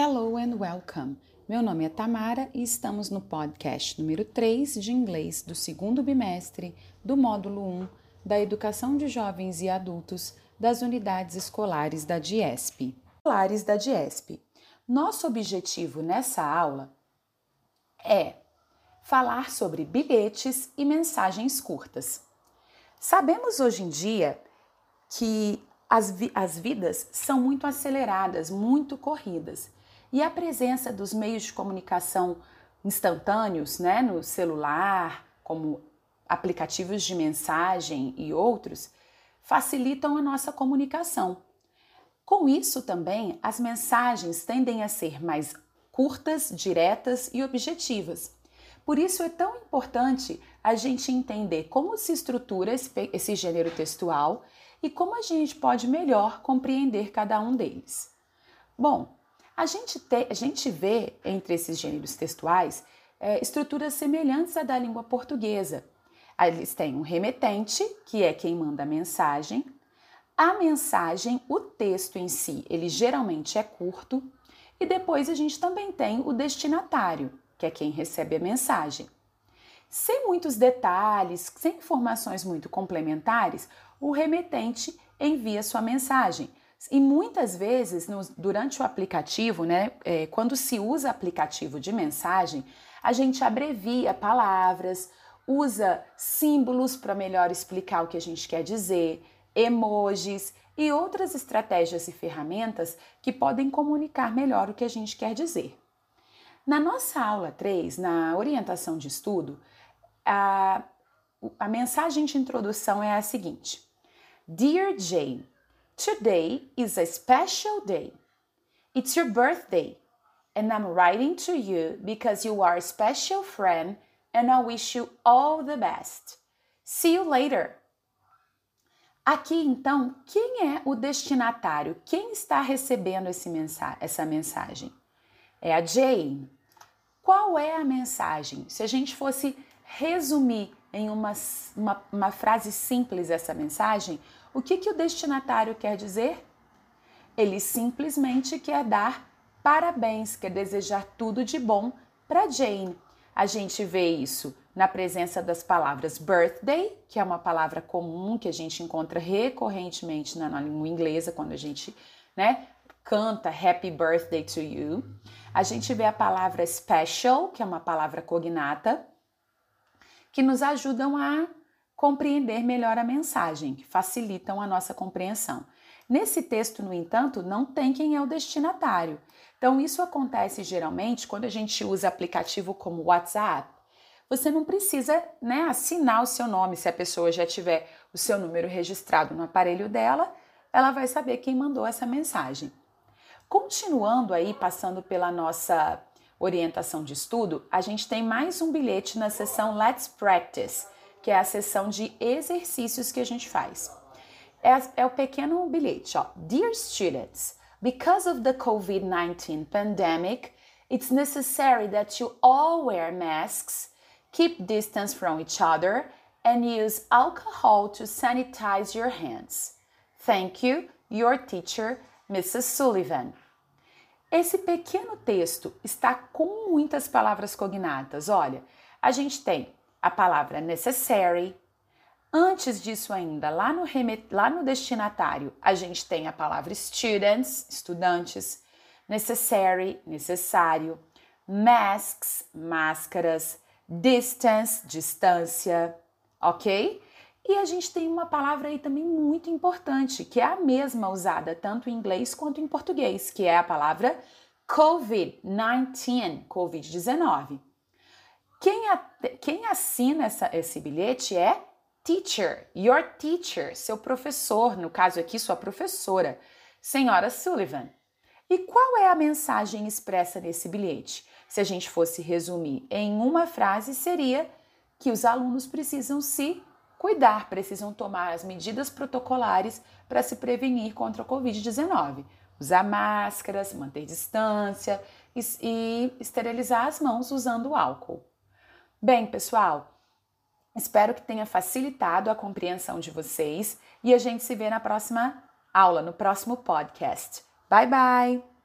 Hello and welcome. Meu nome é Tamara e estamos no podcast número 3 de inglês do segundo bimestre do módulo 1 da Educação de Jovens e Adultos das Unidades Escolares da DIESP. Escolares da DIESP. Nosso objetivo nessa aula é falar sobre bilhetes e mensagens curtas. Sabemos hoje em dia que as, vi as vidas são muito aceleradas, muito corridas e a presença dos meios de comunicação instantâneos, né, no celular, como aplicativos de mensagem e outros, facilitam a nossa comunicação. Com isso também, as mensagens tendem a ser mais curtas, diretas e objetivas. Por isso é tão importante a gente entender como se estrutura esse, gênero textual e como a gente pode melhor compreender cada um deles. Bom, a gente, te, a gente vê entre esses gêneros textuais é, estruturas semelhantes à da língua portuguesa. Eles têm um remetente, que é quem manda a mensagem. A mensagem, o texto em si, ele geralmente é curto. E depois a gente também tem o destinatário, que é quem recebe a mensagem. Sem muitos detalhes, sem informações muito complementares, o remetente envia sua mensagem, e muitas vezes, no, durante o aplicativo, né, é, quando se usa aplicativo de mensagem, a gente abrevia palavras, usa símbolos para melhor explicar o que a gente quer dizer, emojis e outras estratégias e ferramentas que podem comunicar melhor o que a gente quer dizer. Na nossa aula 3, na orientação de estudo, a, a mensagem de introdução é a seguinte: Dear Jane, Today is a special day. It's your birthday, and I'm writing to you because you are a special friend and I wish you all the best. See you later. Aqui então, quem é o destinatário? Quem está recebendo mensa essa mensagem? É a Jane. Qual é a mensagem? Se a gente fosse resumir em uma, uma, uma frase simples essa mensagem, o que, que o destinatário quer dizer? Ele simplesmente quer dar parabéns, quer desejar tudo de bom para Jane. A gente vê isso na presença das palavras birthday, que é uma palavra comum que a gente encontra recorrentemente na, língua inglesa quando a gente né, canta Happy Birthday to You. A gente vê a palavra special, que é uma palavra cognata, que nos ajudam a compreender melhor a mensagem, que facilitam a nossa compreensão. Nesse texto, no entanto, não tem quem é o destinatário. Então, isso acontece geralmente quando a gente usa aplicativo como WhatsApp. Você não precisa né, assinar o seu nome. Se a pessoa já tiver o seu número registrado no aparelho dela, ela vai saber quem mandou essa mensagem. Continuando aí, passando pela nossa orientação de estudo, a gente tem mais um bilhete na seção Let's Practice que é a sessão de exercícios que a gente faz. É, é o pequeno bilhete, ó. Dear students, because of the COVID-19 pandemic, it's necessary that you all wear masks, keep distance from each other, and use alcohol to sanitize your hands. Thank you, your teacher, Mrs. Sullivan. Esse pequeno texto está com muitas palavras cognatas. Olha, a gente tem a palavra necessary. Antes disso ainda, lá no, lá no destinatário, a gente tem a palavra students, estudantes, necessary, necessário, masks, máscaras, distance, distância, ok? E a gente tem uma palavra aí também muito importante, que é a mesma usada tanto em inglês quanto em português, que é a palavra COVID-19, COVID-19. Quem, quem assina essa, esse bilhete é teacher, your teacher, seu professor, no caso aqui, sua professora, senhora Sullivan. E qual é a mensagem expressa nesse bilhete? Se a gente fosse resumir em uma frase, seria que os alunos precisam se cuidar, precisam tomar as medidas protocolares para se prevenir contra a Covid-19. Usar máscaras, manter distância e, e esterilizar as mãos usando álcool. Bem, pessoal, espero que tenha facilitado a compreensão de vocês e a gente se vê na próxima aula, no próximo podcast. Bye bye!